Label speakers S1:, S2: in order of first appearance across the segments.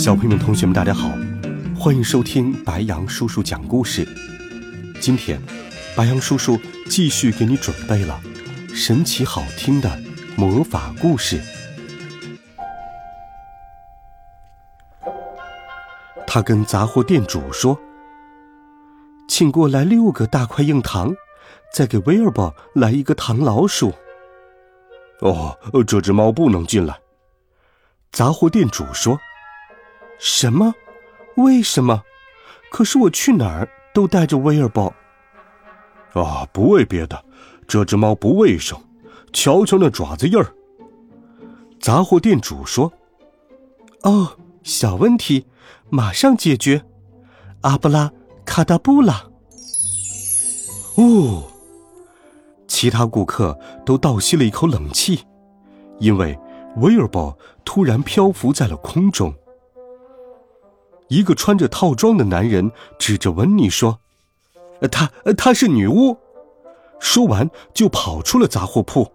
S1: 小朋友们、同学们，大家好，欢迎收听白羊叔叔讲故事。今天，白羊叔叔继续给你准备了神奇好听的魔法故事。他跟杂货店主说：“请过来六个大块硬糖，再给威尔伯来一个糖老鼠。”
S2: 哦，这只猫不能进来。
S1: 杂货店主说。
S3: 什么？为什么？可是我去哪儿都带着威尔宝。
S2: 啊，不为别的，这只猫不卫生，瞧瞧那爪子印儿。
S1: 杂货店主说：“
S3: 哦，小问题，马上解决。”阿布拉卡达布拉。
S1: 哦，其他顾客都倒吸了一口冷气，因为威尔宝突然漂浮在了空中。一个穿着套装的男人指着温妮说：“她，她是女巫。”说完就跑出了杂货铺。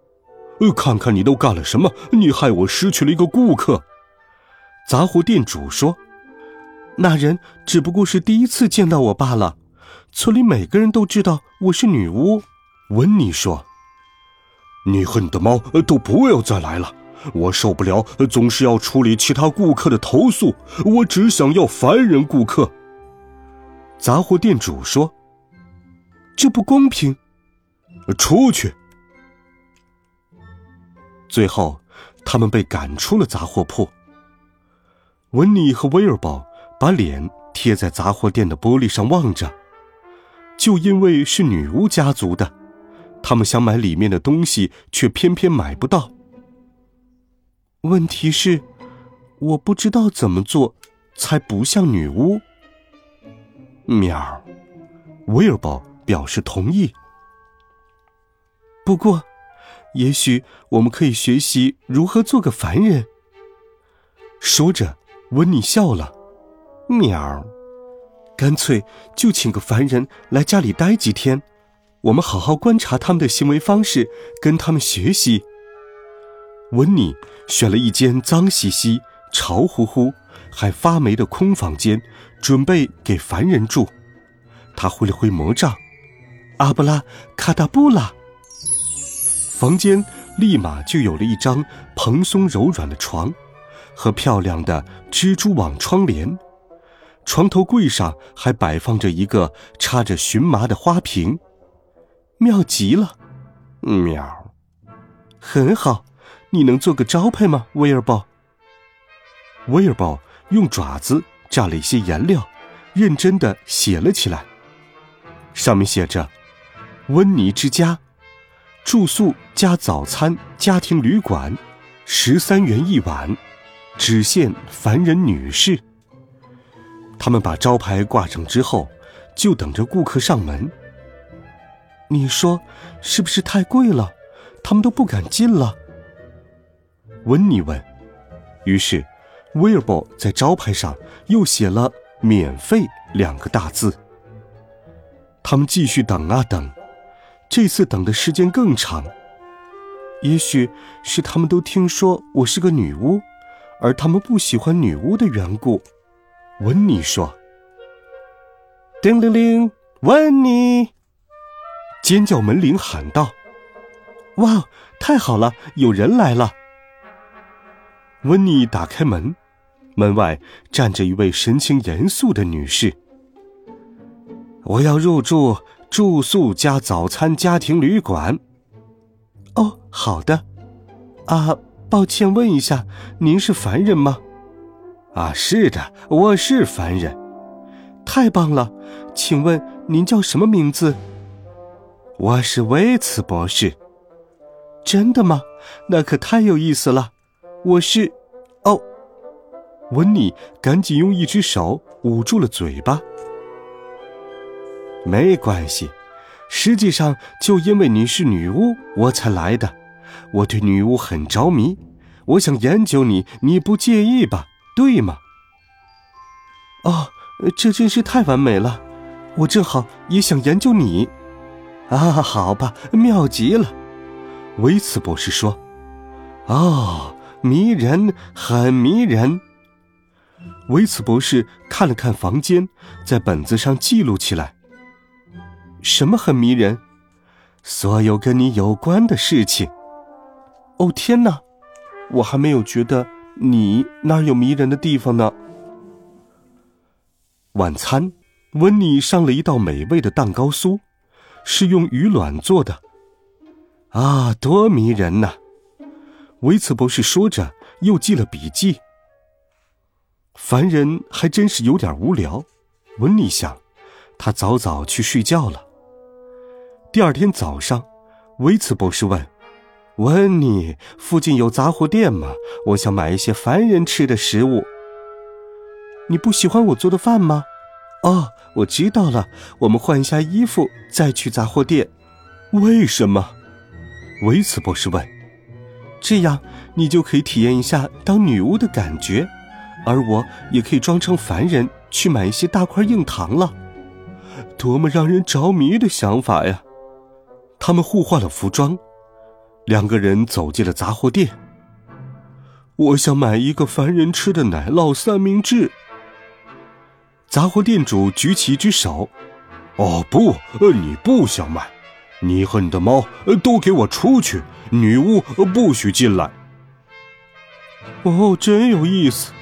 S2: “呃看看你都干了什么！你害我失去了一个顾客。”
S1: 杂货店主说：“
S3: 那人只不过是第一次见到我罢了。村里每个人都知道我是女巫。”
S1: 温妮说：“
S2: 你和你的猫都不要再来了。”我受不了，总是要处理其他顾客的投诉。我只想要凡人顾客。
S1: 杂货店主说：“
S3: 这不公平。”
S2: 出去。
S1: 最后，他们被赶出了杂货铺。温妮和威尔宝把脸贴在杂货店的玻璃上望着，就因为是女巫家族的，他们想买里面的东西，却偏偏买不到。
S3: 问题是，我不知道怎么做才不像女巫。
S1: 喵，威尔宝表示同意。
S3: 不过，也许我们可以学习如何做个凡人。
S1: 说着，温妮笑了。
S3: 喵，干脆就请个凡人来家里待几天，我们好好观察他们的行为方式，跟他们学习。
S1: 温妮选了一间脏兮兮、潮乎乎、还发霉的空房间，准备给凡人住。他挥了挥魔杖，
S3: 阿布拉卡达布拉，
S1: 房间立马就有了一张蓬松柔软的床，和漂亮的蜘蛛网窗帘。床头柜上还摆放着一个插着荨麻的花瓶，
S3: 妙极了！
S2: 喵，
S3: 很好。你能做个招牌吗，威尔宝？
S1: 威尔宝用爪子蘸了一些颜料，认真的写了起来。上面写着：“温妮之家，住宿加早餐家庭旅馆，十三元一晚，只限凡人女士。”他们把招牌挂上之后，就等着顾客上门。
S3: 你说是不是太贵了？他们都不敢进了。
S1: 温妮问，于是，威尔伯在招牌上又写了“免费”两个大字。他们继续等啊等，这次等的时间更长。
S3: 也许是他们都听说我是个女巫，而他们不喜欢女巫的缘故。
S1: 温妮说：“
S3: 叮铃铃，温妮！”
S1: 尖叫门铃喊道：“
S3: 哇，太好了，有人来了！”
S1: 温妮打开门，门外站着一位神情严肃的女士。
S3: 我要入住住宿加早餐家庭旅馆。哦，好的。啊，抱歉，问一下，您是凡人吗？
S2: 啊，是的，我是凡人。
S3: 太棒了，请问您叫什么名字？
S2: 我是威茨博士。
S3: 真的吗？那可太有意思了。我是，哦，
S1: 温妮赶紧用一只手捂住了嘴巴。没关系，实际上就因为你是女巫，我才来的。我对女巫很着迷，我想研究你，你不介意吧？对吗？哦，这真是太完美了，我正好也想研究你。啊，好吧，妙极了。维茨博士说：“哦，迷人，很迷人。”维茨博士看了看房间，在本子上记录起来。什么很迷人？所有跟你有关的事情。哦天哪，我还没有觉得你哪有迷人的地方呢。晚餐，温妮上了一道美味的蛋糕酥，是用鱼卵做的。啊，多迷人呐！维茨博士说着，又记了笔记。凡人还真是有点无聊，温妮想，他早早去睡觉了。第二天早上，维茨博士问。温妮，附近有杂货店吗？我想买一些凡人吃的食物。你不喜欢我做的饭吗？哦，我知道了，我们换一下衣服再去杂货店。为什么？维茨博士问。这样你就可以体验一下当女巫的感觉，而我也可以装成凡人去买一些大块硬糖了。多么让人着迷的想法呀！他们互换了服装。两个人走进了杂货店。我想买一个凡人吃的奶酪三明治。杂货店主举起一只手：“
S2: 哦不，呃你不想买，你和你的猫都给我出去！女巫不许进来。”
S1: 哦，真有意思，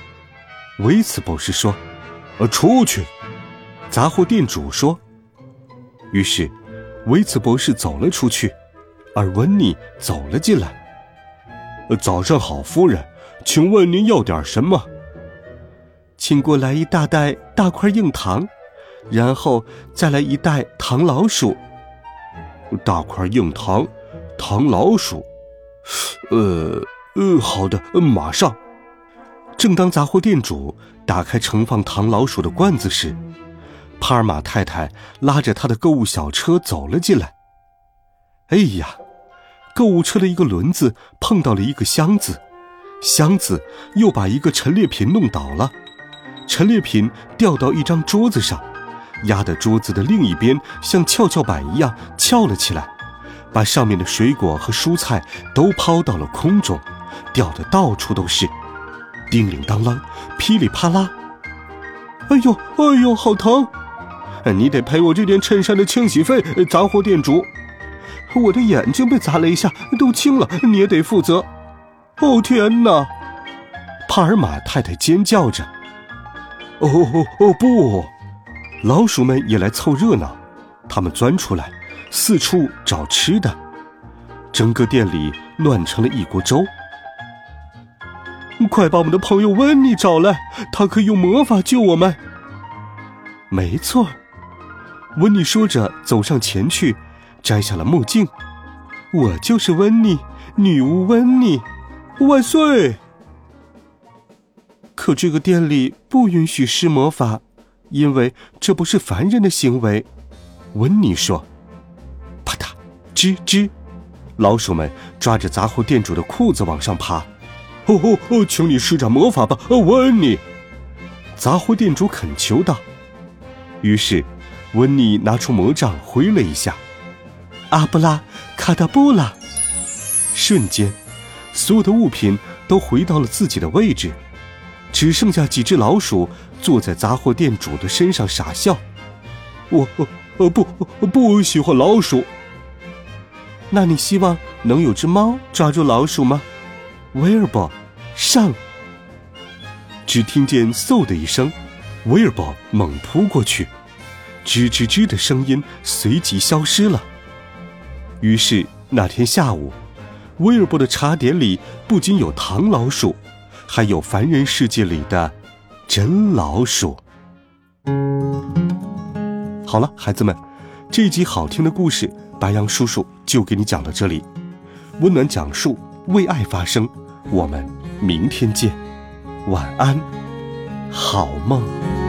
S1: 维茨博士说：“
S2: 呃，出去。”
S1: 杂货店主说。于是，维茨博士走了出去。而温妮走了进来。
S2: 早上好，夫人，请问您要点什么？
S1: 请过来一大袋大块硬糖，然后再来一袋糖老鼠。
S2: 大块硬糖，糖老鼠。呃呃，好的，马上。
S1: 正当杂货店主打开盛放糖老鼠的罐子时，帕尔玛太太拉着他的购物小车走了进来。哎呀！购物车的一个轮子碰到了一个箱子，箱子又把一个陈列品弄倒了，陈列品掉到一张桌子上，压的桌子的另一边像跷跷板一样翘了起来，把上面的水果和蔬菜都抛到了空中，掉的到处都是，叮铃当啷，噼里啪啦，哎呦哎呦，好疼！你得赔我这件衬衫的清洗费，杂货店主。我的眼睛被砸了一下，都青了，你也得负责。哦天哪！帕尔玛太太尖叫着。
S2: 哦哦哦不！
S1: 老鼠们也来凑热闹，他们钻出来，四处找吃的。整个店里乱成了一锅粥。快把我们的朋友温妮找来，他可以用魔法救我们。没错，温妮说着走上前去。摘下了墨镜，我就是温妮，女巫温妮，万岁！可这个店里不允许施魔法，因为这不是凡人的行为。温妮说：“啪嗒，吱吱，老鼠们抓着杂货店主的裤子往上爬。
S2: 哦哦哦，请你施展魔法吧，温妮！”
S1: 杂货店主恳求道。于是，温妮拿出魔杖挥了一下。阿布拉卡达布拉！瞬间，所有的物品都回到了自己的位置，只剩下几只老鼠坐在杂货店主的身上傻笑。
S2: 我呃不不喜欢老鼠。
S1: 那你希望能有只猫抓住老鼠吗？威尔伯，上！只听见嗖的一声，威尔伯猛扑过去，吱吱吱的声音随即消失了。于是那天下午，威尔伯的茶点里不仅有糖老鼠，还有凡人世界里的真老鼠。好了，孩子们，这一集好听的故事，白羊叔叔就给你讲到这里。温暖讲述，为爱发声，我们明天见，晚安。好梦。